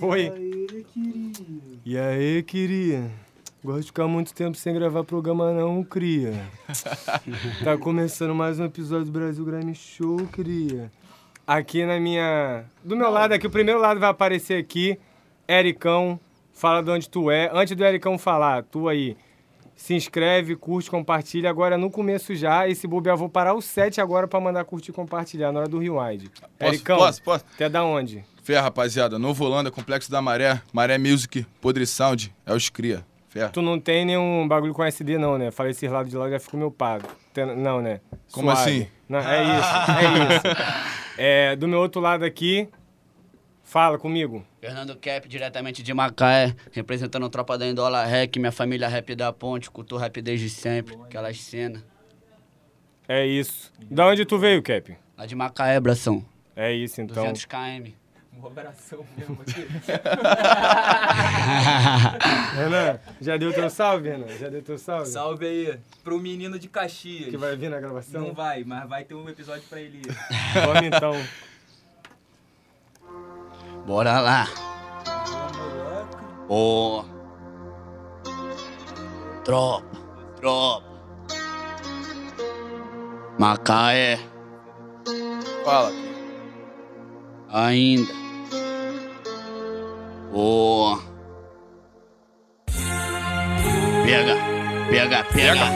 Foi. Aí, queria. E aí, queria? Gosto de ficar muito tempo sem gravar programa não, cria. tá começando mais um episódio do Brasil Grammy Show, cria. Aqui na minha... Do meu lado aqui, o primeiro lado vai aparecer aqui. Ericão, fala de onde tu é. Antes do Ericão falar, tu aí, se inscreve, curte, compartilha. Agora no começo já, esse bobear, vou parar o set agora pra mandar curtir e compartilhar na hora do rewind. Posso, Ericão, posso, posso? tu é da onde? Fé, rapaziada. Novo Holanda, Complexo da Maré, Maré Music, Podre Sound, é os cria. Fé. Tu não tem nenhum bagulho com SD, não, né? Falei esses lados de lá já ficou meu pago. Não, né? Como assim? Não, é isso, é isso. É, do meu outro lado aqui, fala comigo. Fernando Cap, diretamente de Macaé, representando a tropa da Indola Rec, minha família rap da ponte, culto rap desde sempre, aquelas cenas. É isso. Da onde tu veio, Cap? Lá de Macaé, bração, É isso, então. 200 km. Um abração mesmo aqui. Renan, já deu teu salve, Renan? Já deu teu salve? Salve aí pro menino de Caxias. Que vai vir na gravação? Não vai, mas vai ter um episódio pra ele. Vamos então. Bora lá. Ô. Tropa, tropa. Macaé, Fala. Ainda. Ô. Pega, pega, pega.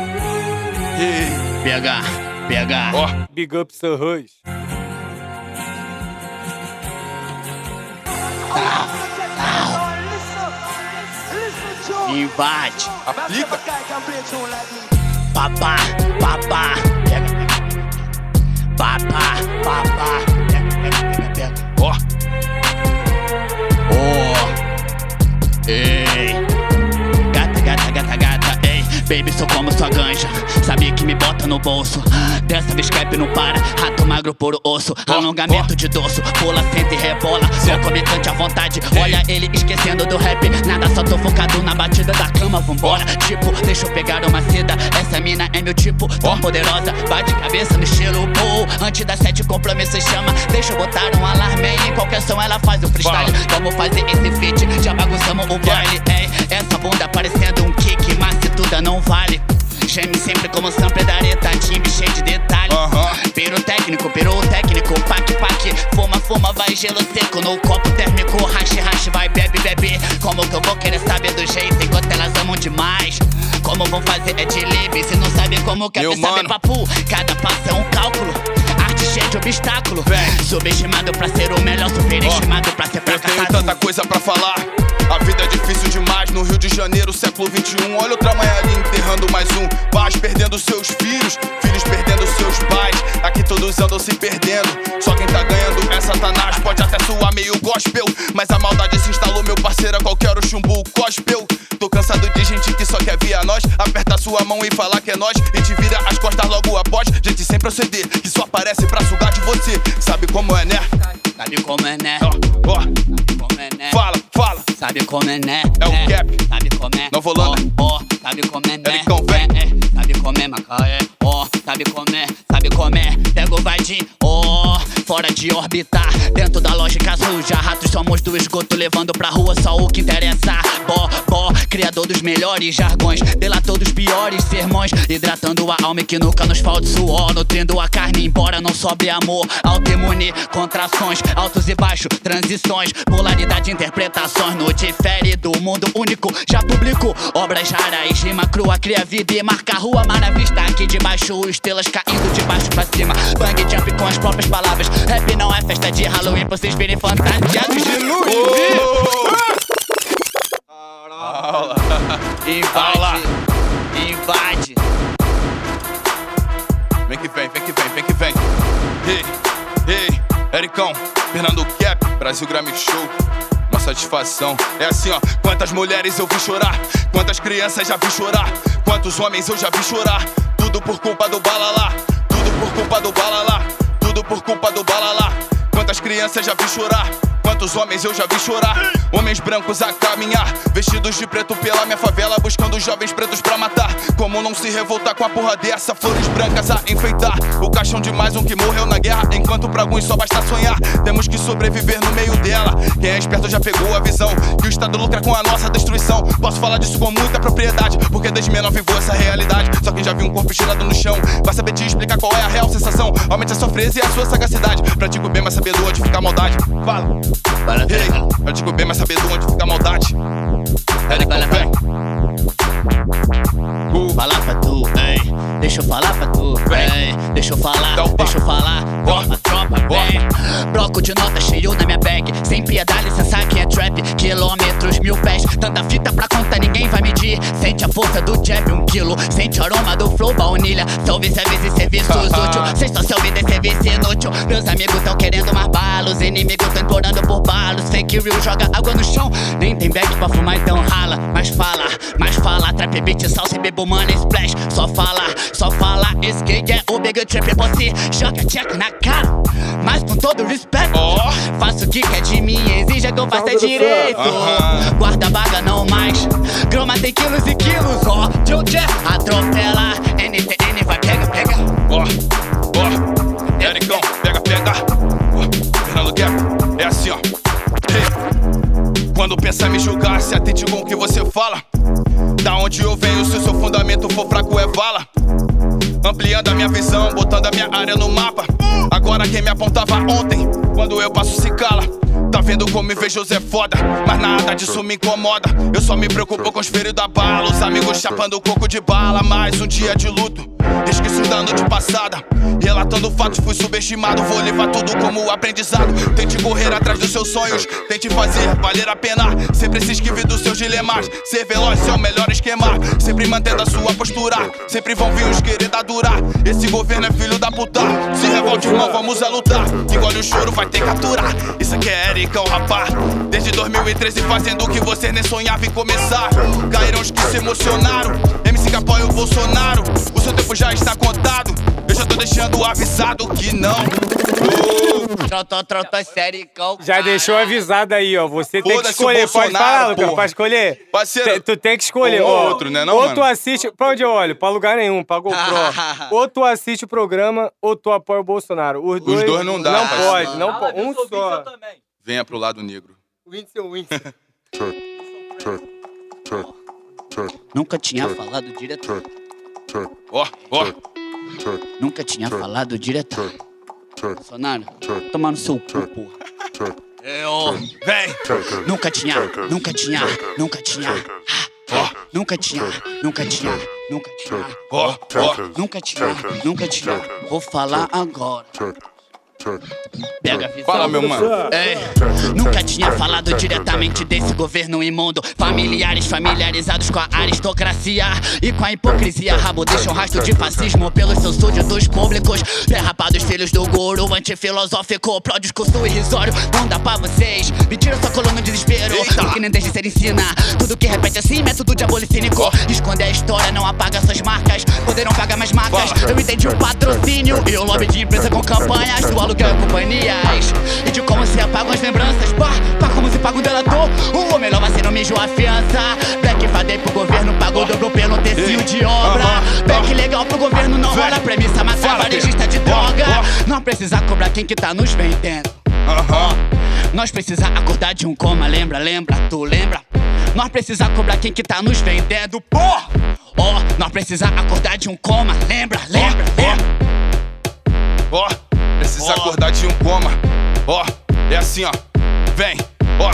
Pega, pega. ó, Big up, seu Rush. Invade. aplica. Papá, papá. Papá, papá. Oh, baby, sou como sua ganja, sabia que me bota no bolso, dessa vez cap não para, rato magro por osso, alongamento de dorso, pula, senta e rebola, só comitante à vontade, olha ele esquecendo do rap, nada, só tô focado na batida da cama, vambora, tipo, deixa eu pegar uma seda, essa mina é meu tipo, tão poderosa, bate cabeça no estilo, pô, antes das sete compromissos chama, deixa eu botar um alarme aí, em qualquer som ela faz o freestyle, vamos fazer esse feat, já bagunçamos o baile, ei, essa bunda parecendo um kick, mas tudo não vale. Geme sempre como sample da areta, time cheio de detalhe. Aham. Pirotécnico, pirotécnico, pac, pac. Fuma, fuma, vai gelo seco no copo térmico. Rache, rache, vai, bebe, bebe. Como que eu vou querer saber do jeito enquanto elas amam demais? Como vão fazer é de livre se não sabe como quer saber mano. papo? Cada passo é um cálculo. De obstáculo. Vem. Subestimado pra ser o melhor, superestimado pra ser eu tenho fracassado. tanta coisa pra falar. A vida é difícil demais no Rio de Janeiro, século 21. Olha outra mãe ali enterrando mais um. Pais perdendo seus filhos, filhos perdendo seus pais. Aqui todos andam se perdendo. Só quem tá ganhando é Satanás. Pode até soar meio gospel, mas a maldade se instalou, meu parceiro. a Qualquer o chumbo gospel. Tô cansado de gente que só quer via nós. Aperta sua mão e falar que é nós. E te vira as costas logo após. Gente sem proceder, que só aparece pra sugar de você. Sabe como é, né? Sabe como é, né? Ó, ó, Sabe como é, né? fala, fala. Sabe como é, né? É o né? Cap. Sabe como é? Nova Holanda. Ó, ó, sabe como é, né? Ericão, vem. É, é. Sabe como é, Macaé? Ó, sabe como é? Sabe como é? Pega o vadinho, ó, fora de orbitar. Dentro da lógica suja, ratos somos do esgoto, levando pra rua só o que interessa. Bó, bó, criador dos melhores jargões, delator dos piores sermões. Hidratando a alma e que nunca nos falta suor. Nutrindo a carne, embora não sobre amor. Autoimune, contrações, altos e baixos, transições, polaridade, interpretações. No difere do mundo único, já publico obras raras. Rima crua, cria vida e marca a rua. Maravista aqui de baixo, estrelas caindo de baixo pra cima. Bang jump com as próprias palavras. Rap não é festa de Halloween vocês virem fantasiados de luz. Fala. Invade, invade. Vem que vem, vem que vem, vem que vem. Ei, ei, Ericão, Fernando Cap, Brasil Grammy Show. Uma satisfação. É assim, ó. Quantas mulheres eu vi chorar, quantas crianças já vi chorar, quantos homens eu já vi chorar. Tudo por culpa do balalá, tudo por culpa do balalá, tudo por culpa do balalá. Quantas crianças já vi chorar, quantos homens eu já vi chorar. Homens brancos a caminhar, vestidos de preto pela minha favela, buscando jovens pretos pra matar. Como não se revoltar com a porra dessa? Flores brancas a enfeitar. O caixão de mais um que morreu na guerra, enquanto pra alguns só basta sonhar. Temos que sobreviver no meio dela. Quem é esperto já pegou a visão que o Estado lucra com a nossa destruição. Posso falar disso com muita propriedade, porque desde menor vivo essa realidade. Só quem já viu um corpo estirado no chão vai saber te explicar qual é a real sensação. Aumente a sua frieza e a sua sagacidade. Pratico bem, mas sabendo onde fica a maldade. Fala. Ei, fala. pratico bem, mas sabendo onde fica a maldade. Fala, vem. Falar pra tu, ei, deixa eu falar pra tu, ei, deixa eu falar, Dá o papo. deixa eu falar, tropa, tropa, vem. Bloco de nota cheio na minha bag, sem piedade, licença que é trap, quilômetros, mil pés, tanta fita pra conta, ninguém vai medir. Sente a força do jab, um quilo, sente o aroma do flow, baunilha, salve serviço e serviços útil, cês estão se ouvindo, esse serviço inútil. Meus amigos tão querendo mais balos, inimigos tão implorando por balos, fake real joga água no chão, nem tem bag pra fumar, então rala, mas fala, mas fala, trap beat, salsa e bebo money splash, só fala, só fala, skate é o big trap, você joga check na cara, mas com todo respeito, Ó. faço o que quer de mim, exija que eu faça Salve, direito, Aham. guarda baga não mais, groma tem quilos e quilos, ó, Joe atropela, NTN vai pega, pega, ó, ó. Ericão, pega, pega. Ó, Fernando Gap, é assim, ó. Ei. Quando pensar em me julgar, se atente com o que você fala. Da onde eu venho, se o seu fundamento for fraco, é vala. Ampliando a minha visão, botando a minha área no mapa. Agora quem me apontava ontem, quando eu passo se cala. Tá vendo como me vejo Zé foda, mas nada disso me incomoda. Eu só me preocupo com os feridos da bala, os amigos chapando coco de bala. Mais um dia de luto, esqueci o dano de passada. Relatando fatos, fui subestimado. Vou levar tudo como aprendizado. Tente correr atrás dos seus sonhos, tente fazer valer a pena. Sempre se esquive dos seus dilemas. Ser veloz é o melhor esquema. Sempre mantendo a sua postura. Sempre vão vir os querer dar durar. Esse governo é filho da puta. Se revolte, irmão, vamos a lutar. Engole o choro, vai ter que aturar. Isso aqui é Ericão, rapá. Desde 2013 fazendo o que você nem sonhava em começar. Caíram os que se emocionaram. MC que apoia o Bolsonaro. O seu tempo já está contado. Eu já tô deixando avisado que não. Trotó, trotó, sericão. Já deixou avisado aí, ó. Você tem que Foda-se o escolher. Pode Bolsonaro, falar, Lucas, porra. pra escolher. Parceiro, Te- tu tem que escolher. ó. outro, né não, Ou mano? tu assiste... Pra onde eu olho? Pra lugar nenhum, pra GoPro. ou tu assiste o programa, ou tu apoia o Bolsonaro. Os dois, dois não dá, Não parceiro. pode, não Ah, pode. Um só. Venha pro lado negro. Whindersson, Whindersson. Nunca tinha falado diretor. Ó, ó. Nunca tinha falado diretor. Bolsonaro, tomar no seu cu, porra. Eu Vem. nunca tinha, nunca tinha, nunca tinha. Ó, Nunca tinha, nunca tinha, nunca tinha. ó, ó. Nunca tinha, nunca tinha. Vou falar agora. Pega a visão. Fala, meu mano. Ei, nunca tinha falado diretamente desse governo imundo. Familiares familiarizados com a aristocracia e com a hipocrisia. Rabo deixa um rastro de fascismo pelos seus súditos públicos. Derrapados filhos do guru antifilosófico. Pro discurso irrisório, não dá pra vocês. Me tira sua coluna de desespero. Eita. Que nem desde ser ensina. Tudo que repete assim, método diabolicínico. Esconder a história, não apaga suas marcas. Poderão pagar mais marcas. Eu entendi o patrocínio e o lobby de empresa com campanhas do aluguel e companhias. E de como se apagam as lembranças. Pá, pá, como se paga um delator. O melhor vai ser no mijo a fiança. Black Friday pro governo pagou dobro pelo tecido de obra. Back aham. legal pro governo não rola premissa. Matar Fala, varejista de droga. Não precisa cobrar quem que tá nos vendendo. Nós precisa acordar de um coma, lembra, lembra, tu lembra? Nós precisa cobrar quem que tá nos vendendo, porra! Ó, nós precisa acordar de um coma, lembra, lembra, lembra? Ó, precisa acordar de um coma. Ó, é assim, ó. Vem, ó.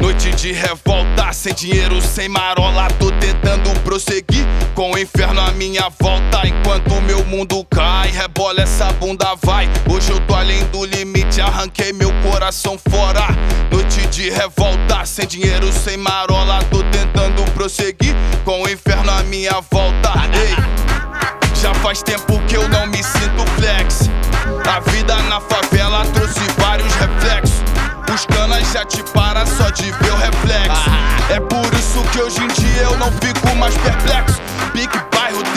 Noite de revolta, sem dinheiro, sem marola. Tô tentando prosseguir com o inferno à minha volta. Enquanto o meu mundo cai, rebola essa bunda, vai. Hoje eu tô além do limite, arranquei meu coração fora. Noite de revolta, sem dinheiro, sem marola. Tô tentando prosseguir com o inferno à minha volta. Ei. Já faz tempo que eu não me sinto flex. A vida na favela trouxe vários reflexos. Os canas já te para só de ver o reflexo. É por isso que hoje em dia eu não fico mais perplexo. Big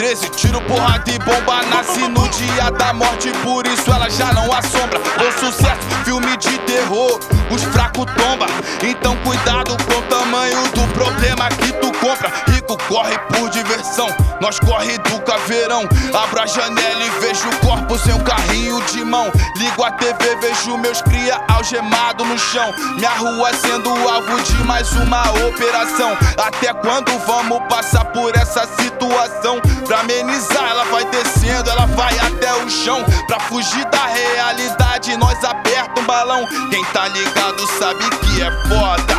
13, tiro, porrada e bomba. Nasce no dia da morte, por isso ela já não assombra. Bom sucesso, filme de terror, os fracos tomba. Então cuidado com o tamanho do problema que tu compra. Rico corre por diversão, nós corre do caveirão. Abro a janela e vejo o corpo sem um carrinho de mão. Ligo a TV, vejo meus cria algemado no chão. Minha rua sendo alvo de mais uma operação. Até quando vamos passar por essa situação? Pra amenizar, ela vai descendo, ela vai até o chão. Pra fugir da realidade, nós aperta um balão. Quem tá ligado sabe que é foda.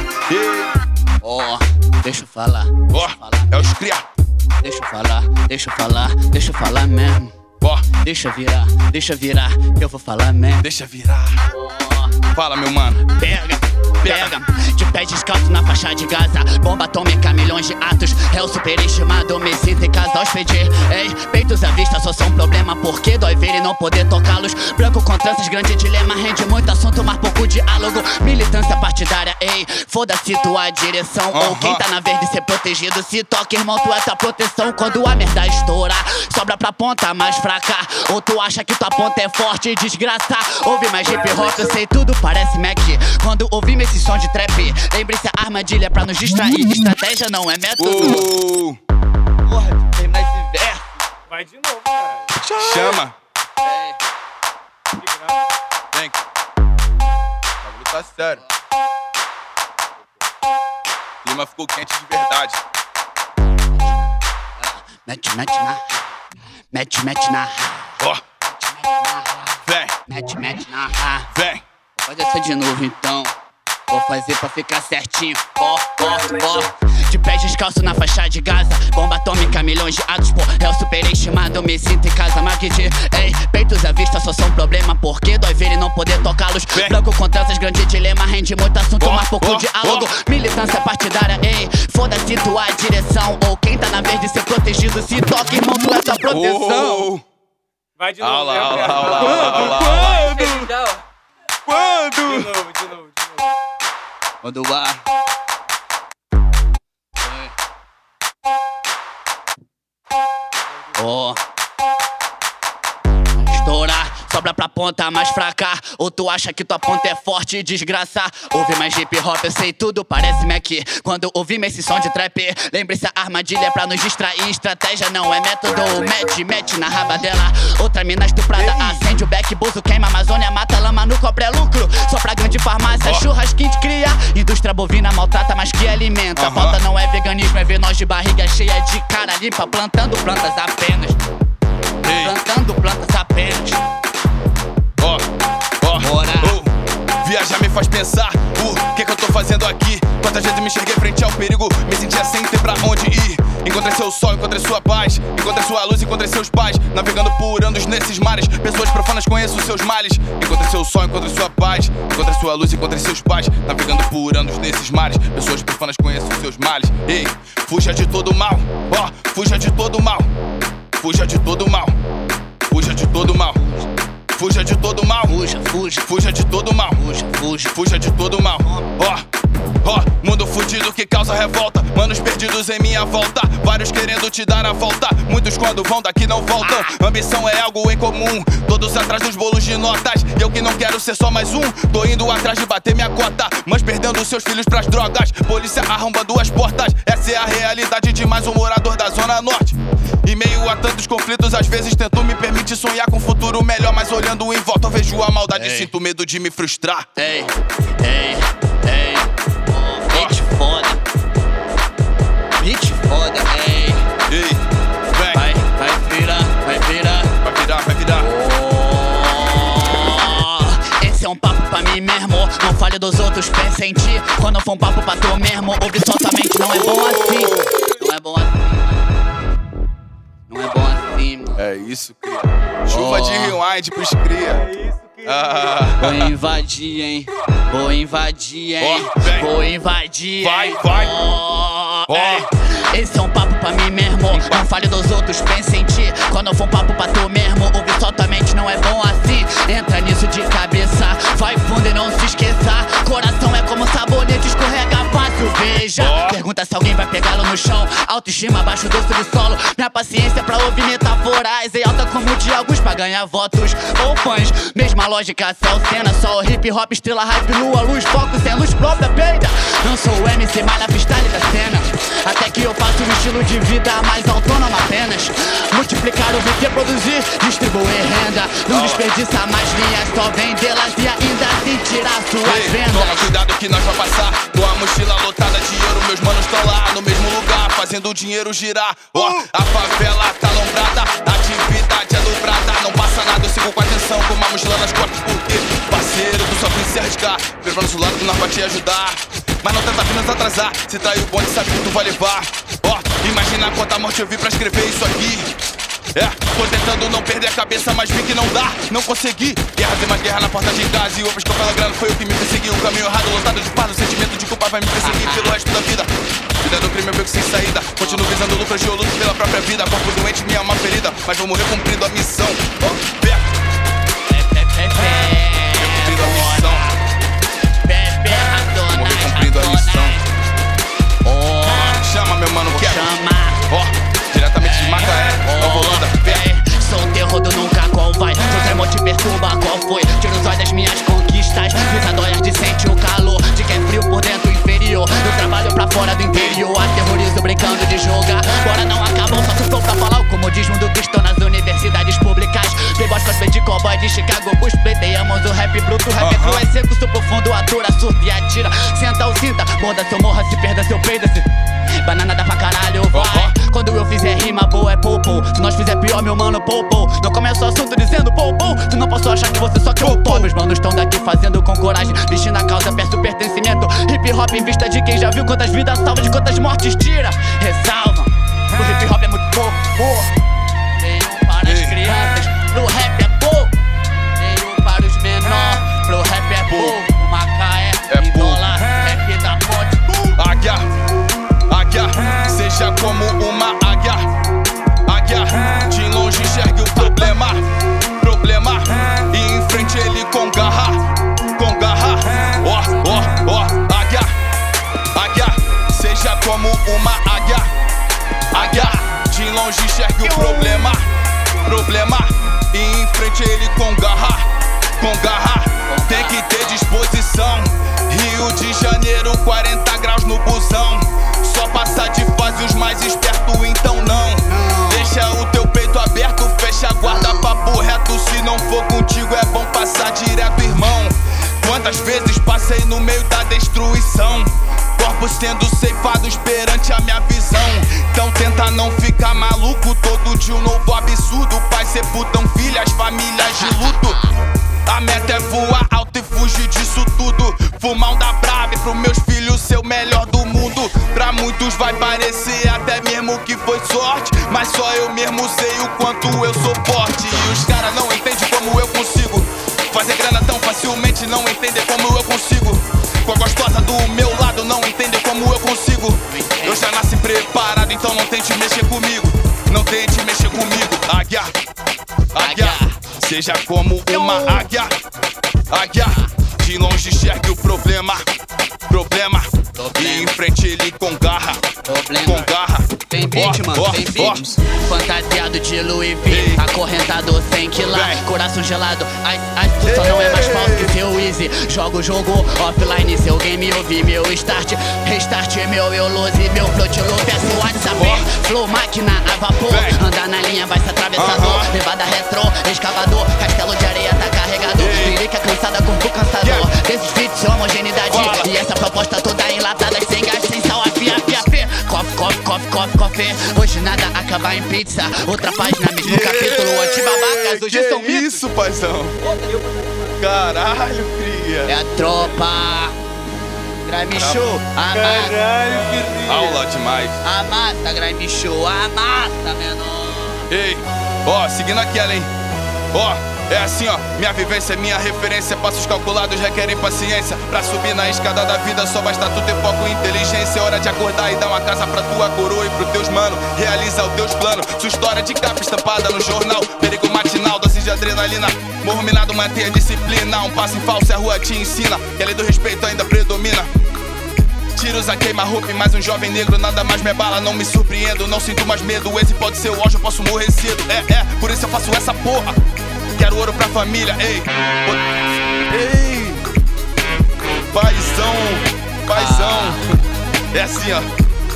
Ó, deixa eu falar. Ó, é os cria. Deixa eu falar, deixa eu falar, deixa eu falar mesmo. Ó, Deixa virar, deixa virar, que eu vou falar mesmo. deixa virar. Ó, Fala, meu mano. Pega, pega, de pé descalço na faixa de Gaza. Bomba atômica, milhões de atos. É o superestimado, me sinto em casa hospedir. Ei, peitos à vista só são um problema. Porque dói ver e não poder tocá-los. Branco com tranças, grande dilema. Rende muito assunto, mas pouco diálogo. Militância partidária, ei, foda-se tua direção. Ou Aham. quem tá na verde ser protegido. Se toca, irmão, tu é tua proteção. Quando a merda estourar, sobra pra ponta mais fraca. Ou tu acha que tua ponta é forte e desgraça. Ouve mais hip hop, eu sei tudo, parece Mac. Quando ouvimos esse som de trap, lembre-se a armadilha pra nos distrair. Estratégia não é método. Uh, Porra, tem mais verso. Vai de novo, cara. chama. Vem. O bagulho tá sério. O clima ficou quente de verdade. Mete, mete na. Mete, mete na. Ó, vem, Mete, mete na. vem. Faz essa de novo então. Vou fazer pra ficar certinho. Ó, ó, ó. De pés descalço na faixa de Gaza. Bomba atômica, milhões de atos, pô. É o superestimado, me sinto em casa. Marketing, ei, peitos à vista só são um problema. Porque dói ver e não poder tocá-los. Branco com tranças, grande dilema. Rende muito assunto, mas pouco diálogo. Militância partidária, ei. Foda-se tua direção. Ou quem tá na verde ser protegido. Se toca, irmão, tu é tua proteção. Oh, Vai de novo. Aula, aula, cara? aula, aula, ó. Quando? De novo, Quando o ar. Ó. Estourar, sobra pra ponta mais fraca. Ou tu acha que tua ponta é forte e desgraça? Ouve mais hip hop, eu sei tudo, parece Mac. Quando ouvimos esse som de trap, lembre-se a armadilha é pra nos distrair. Estratégia não é método. Mete, mete na raba dela. Outra mina estuprada, acende o back, buzo, queima Amazônia, mata lama no cobre é lucro. Só pra grande farmácia, Ó. churrasquinho de cria. Indústria bovina maltrata, mas que alimenta. Aham. Falta não é veganismo, é ver nós de barriga cheia de cara limpa, plantando plantas apenas. Plantando plantas apenas. Viajar me faz pensar o que, que eu tô fazendo aqui. Quantas vezes me enxerguei frente ao perigo, me sentia sem ter pra onde ir. Encontrei seu sol, encontrei sua paz, encontrei sua luz, encontrei seus pais. Navegando por anos nesses mares, pessoas profanas conheço seus males. Encontrei seu sol, encontrei sua paz, encontrei sua luz, encontrei seus pais. Navegando por anos nesses mares, pessoas profanas conheço seus males. Ei, fuja de todo mal, ó, fuja de todo mal, fuja de todo mal, fuja de todo mal, fuja de todo mal. Fuja, fuja, Fuja de todo mal, fuja, fuja. fuja de todo mal. Ó, ó, mundo fudido que causa revolta. Manos perdidos em minha volta. Vários querendo te dar a volta. Muitos quando vão daqui não voltam. Ambição é algo em comum. Todos atrás dos bolos de notas. E eu que não quero ser só mais um. Tô indo atrás de bater minha cota. Mas perdendo seus filhos pras drogas. Polícia arrombando as portas. Essa é a realidade de mais um morador da Zona Norte. Em meio a tantos conflitos, às vezes tento me permitir sonhar com um futuro melhor. Mas olhando em volta, eu vejo a maldade e Ei. sinto medo de me frustrar. Ei, ei, ei. Foda, ei. Ei, vem, Vai, vai virar, vai virar. vai virar, vai virar. Oh, Esse é um papo pra mim mesmo. Não fale dos outros, pensa em ti. Quando for um papo pra tu mesmo, ouve só tua mente. Não é bom assim. Não é bom assim. Não é bom assim, mano. É isso, cria. Chuva Ó. de rewind pros cria. É isso. Ah, Vou invadir, hein? Vou invadir, hein? Ó, vem. Vou invadir. Vai, hein? vai. Ó, Ó. é. Esse é um papo pra mim mesmo. Não fale dos outros, pense em ti. Quando for um papo pra tu mesmo, ouve só tua mente, não é bom assim. Entra nisso de cabeça, vai fundo e não se esqueça. Coração é como sabonete, escorrega Ó. Pergunta se alguém vai pegá-lo no chão. Autoestima abaixo do subsolo. Minha paciência pra ouvir metaforas é alta como de alguns pra ganhar votos ou fãs. Mesma lógica, céu cena, só hip hop, estrela hype, lua, luz, foco, sem luz própria, peida. Não sou o MC, malha freestyle da cena. Até que eu faço um estilo de vida mais autônomo apenas. Multiplicar o VT, produzir, distribuir renda. Não desperdiça mais linhas, só vendê-las e ainda assim tirar suas Ei, vendas. toma cuidado que nós vai passar. Com a mochila lotada de ouro, meus manos estão lá no mesmo lugar, fazendo o dinheiro girar. Ó, a favela tá lombrada, a atividade é dobrada. Não passa nada, eu sigo com atenção, com uma mochila nas costas, porque parceiro, tu só quis se arriscar. Prepara no lado que nós vai te ajudar. Mas não tenta apenas atrasar, se trair o bonde, sabe que tu vai levar. Ó, imagina quanta morte eu vi pra escrever isso aqui. É, tô tentando não perder a cabeça, mas vi que não dá, não consegui. Guerras e mais guerra na porta de casa. E outros que eu falo foi o que me perseguiu. O caminho errado, lotado de fardo, sentimento de culpa vai me perseguir pelo resto da vida. Vida do crime é beco sem saída. Continuo visando lucro, eu luto pela própria vida. Corpo doente, minha alma ferida, mas vou morrer cumprindo a missão. Oh, pé, cumprindo a missão. Vou morrer cumprindo a missão. Chama, meu mano, quer? Ó, diretamente de Macaé, Nova Holanda, pé. Sou o terror do nunca qual vai. Seu tremor te perturba, qual foi? Tiro os olhos das minhas conquistas. Visa dóias de sente o calor de quem é frio por dentro inferior. Eu trabalho pra fora do interior, aterrorizo brincando de jogar. Bora não acabam, só se for pra falar o comodismo do cristão nas universidades públicas. Playboys cosplay de cowboy de Chicago Bulls, pleiteiamos o rap bruto, rap Aham. cru é seco, sou profundo, atura, surta e atira. Senta ou cinta, morda seu morra, se perda seu peida-se. Banana popo. Se nós fizer pior, meu mano, popo. Não começa o assunto dizendo popo. Tu não posso achar que você só o pó. Meus manos estão daqui fazendo com coragem. Vestindo a causa, peço pertencimento. Hip hop em vista de quem já viu quantas vidas salva, de quantas mortes tira. Ressalva. O hip hop é muito pouco. Veio para as crianças, pro rap é pouco. Veio para os menores, pro rap é pouco. Macaé, É pouco. rap da morte. Águia, águia, seja como uma fase os mais espertos, então não. Deixa o teu peito aberto, fecha a guarda, papo reto. Se não for contigo, é bom passar direto, irmão. Quantas vezes passei no meio da destruição? Corpos sendo ceifados perante a minha visão. Então tenta não ficar maluco. Todo dia um novo absurdo. Pais sepultam filhas, famílias de luto. A meta é voar alto e fugir disso tudo. Fumar um da brave pro meus filhos ser o melhor do mundo. Pra muitos vai parecer até mesmo que foi sorte. Mas só eu mesmo sei o quanto eu sou forte. E os caras não entendem como eu consigo. Fazer grana tão facilmente, não entender como eu consigo. Com a gostosa do meu lado, não entender como eu consigo. Eu já nasci preparado, então não tente mexer comigo. Não tente mexer comigo. Águia, águia, seja como uma águia. Águia, de longe enxergue o problema. Problema, e enfrente ele com garra. Problema. Com garra. Tem beat, Ó, mano, ó, tem beat. Fantasiado de Louis V, acorrentado sem quilar, Vem. coração gelado. Ai, ai, tu só não é mais falso que seu Easy. Joga o jogo offline, seu game ouvi meu start. Restart meu eu lose, meu flow te louco, peço WhatsApp. Ó. Flow máquina a vapor, andar na linha vai se atravessador. Aham. Levada retrô, escavador, castelo de areia tá carregado. Ei. Lirica cansada, corpo cansador. Yeah. Desses beats, homogeneidade. Fala. E essa proposta toda enlatada, sem gás, sem sal, afia, afia, afia. Coffee, coffee, coffee, coffee, coffee. Hoje nada acaba em pizza. Outra página, mesmo capítulo. Antibabacas, hoje que são mitos. isso, paizão? Caralho, cria. É a tropa. Grime Show, amassa. Caralho, que Aula demais. Amassa, Grime Show, amassa, menor. Ei, ó, seguindo aquela, hein? Ó, é assim, ó. Minha vivência é minha referência. Passos calculados requerem paciência. Pra subir na escada da vida, só basta tu ter foco e inteligência. É hora de acordar e dar uma casa pra tua coroa e pro teus mano. Realiza os teus planos. Sua história de capa estampada no jornal. Perigo matinal, dose de adrenalina. Morro minado, mantenha disciplina. Um passo em falso, a rua te ensina. Que a lei do respeito ainda predomina. Tiro usa queima-roupa, mas um jovem negro nada mais me abala. Não me surpreendo, não sinto mais medo. Esse pode ser o auge, eu posso morrer cedo. É, é, por isso eu faço essa porra. Quero ouro pra família, ei. Ei. Paizão, paizão. É assim, ó.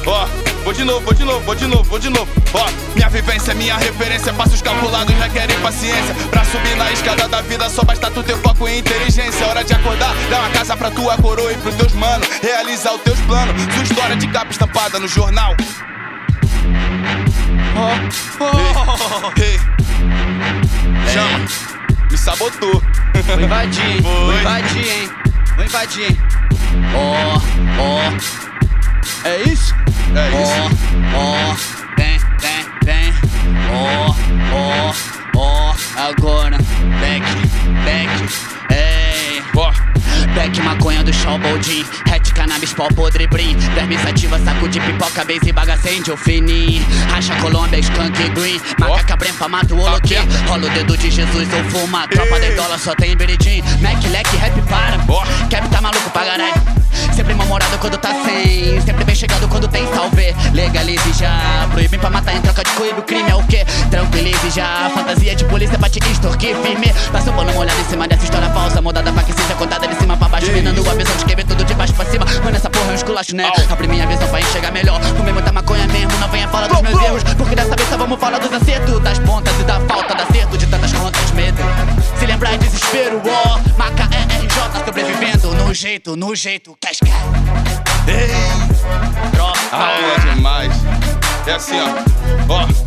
Ó, vou de novo, vou de novo, vou de novo, vou de novo. Ó, minha vivência, minha referência. Passos calculados requerem paciência. Pra subir na escada da vida, só basta tu ter foco e inteligência. Hora de acordar, dar uma casa pra tua coroa e pros teus mano. Realizar os teus planos. Sua história de capa estampada no jornal. Ei, ei. Chama, me sabotou. Vou invadir, hein? Vou invadir, hein? Vou invadir, hein? Ó, ó. É isso? É isso. Ó, ó. Vem, vem, vem. Ó, ó, ó. Agora. Back, back. Ei. Ó, Beck, maconha do show, boldin Hat, cannabis, pó, podre, brim. Verme sativa, saco de pipoca, base, bagaça, índio, fininho Racha, Colômbia, skunk, green. Macaca, brempa, mato, holoquê Rola o dedo de Jesus, eu fuma Tropa de dólar, só tem biridim Mac, leque, rap, para. Ó. Cap tá maluco pra caralho Sempre mal-humorado quando tá sem Sempre bem chegado quando tem salve. Legalize já Proíbe pra matar em troca de coíbe O crime é o quê? Tranquilize já. Fantasia de polícia pra te extorquir firme. Passa o pano molhado em cima dessa história falsa. Modada pra que seja contada de cima pra baixo. Minando a visão de vê tudo de baixo pra cima. Mano, essa porra é um esculacho, né? Abre minha visão pra enxergar melhor. Comer muita maconha mesmo Não venha falar dos meus erros. Porque dessa vez só vamos falar dos acertos Das pontas e da falta de acerto De tantas medo Se lembrar é desespero, ó Maca RJ sobrevivendo No jeito, no jeito, casca ei. Tropa Aula demais. É assim, ó. Ó.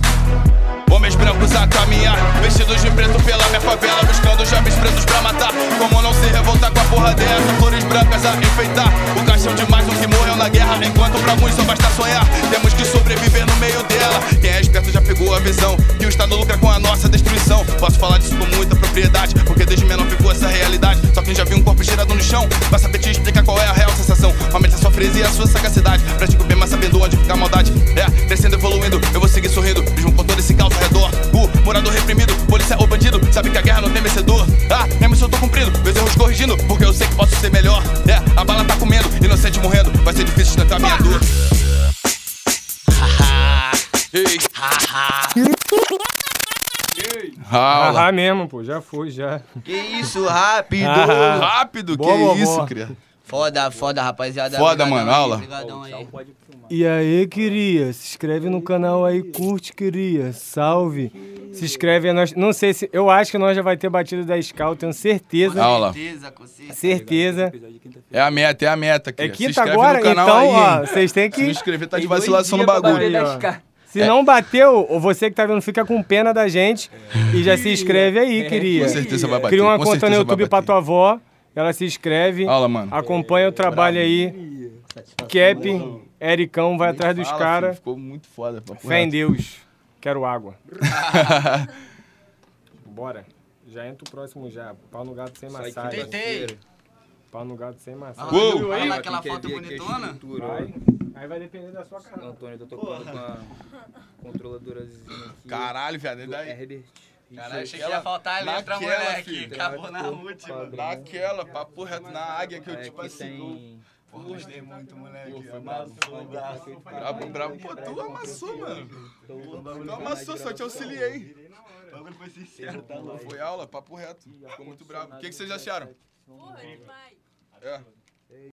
Homens brancos a caminhar, vestidos de preto pela minha favela, buscando jovens pretos pra matar. Como não se revoltar com a porra dessa? Flores brancas a enfeitar. O caixão de mais um que morreu na guerra, enquanto pra muitos só basta sonhar. Temos que sobreviver no meio dela. Quem é esperto já pegou a visão. Que o Estado lucra com a nossa destruição. Posso falar disso com muita propriedade, porque desde menor ficou essa realidade. Só quem já viu um corpo girado no chão vai saber te explicar qual é a real sensação. Aumente a sua frieza e a sua sagacidade. Pratico bem, mas sabendo onde fica a maldade. É, crescendo, evoluindo, eu vou seguir sorrindo. Mesmo com todo esse caos ao redor. O morador reprimido, polícia ou bandido, sabe que a guerra não tem vencedor. Ah, minha missão eu tô cumprindo, meus erros corrigindo, porque eu sei que posso ser melhor. É, a bala tá comendo, inocente morrendo, vai ser difícil estancar minha dor. Haha, Ei, haha. Ah, mesmo, pô, já foi, já. Que isso, rápido! Ah. Rápido, que Boa, isso, cria. Foda, foda, rapaziada. Foda, Obrigadão mano, aula. obrigadão aí. E aí, queria, se inscreve no canal aí, curte, queria, salve. Se inscreve, a nós, não sei se, eu acho que nós já vai ter batido 10k, eu tenho certeza, Aula. Certeza, com certeza. certeza. É a meta, é a meta, É cria. Se quinta inscreve agora? no canal então, aí, ó, vocês têm Se não que... inscrever, tá de vacilação no bagulho. Aí, ó. 10K. Se não bateu, ou você que tá vendo, fica com pena da gente e já se inscreve aí, queria. Com certeza vai bater. Cria uma com conta no YouTube pra tua avó, ela se inscreve, Aula, mano. acompanha o trabalho aí. Cap, Ericão, vai atrás dos caras. Ficou muito foda. papo Fé em reto. Deus. Quero água. Bora. Já entra o próximo já. Pau no gato sem massagem. Tentei. Pau no gato sem massagem. Uou. Olha lá Quem aquela foto a bonitona. Vai. Aí vai depender da sua cara. Antônio, eu tô tocando com a controladorazinha aqui. Caralho, viado. do Daí. Herbert. Caralho, achei que ia faltar a letra, naquela, moleque. filho. Acabou na última. Daquela, papo reto na águia que eu, Aí tipo assim. Gostei muito, moleque. Pô, foi brabo. Brabo, brabo. Pô, tu amassou, mano. Tu amassou, só te auxiliei. O bagulho foi sincero, tá louco. Foi aula, papo reto. Ficou muito bravo. O que, que vocês acharam? Porra, demais. É.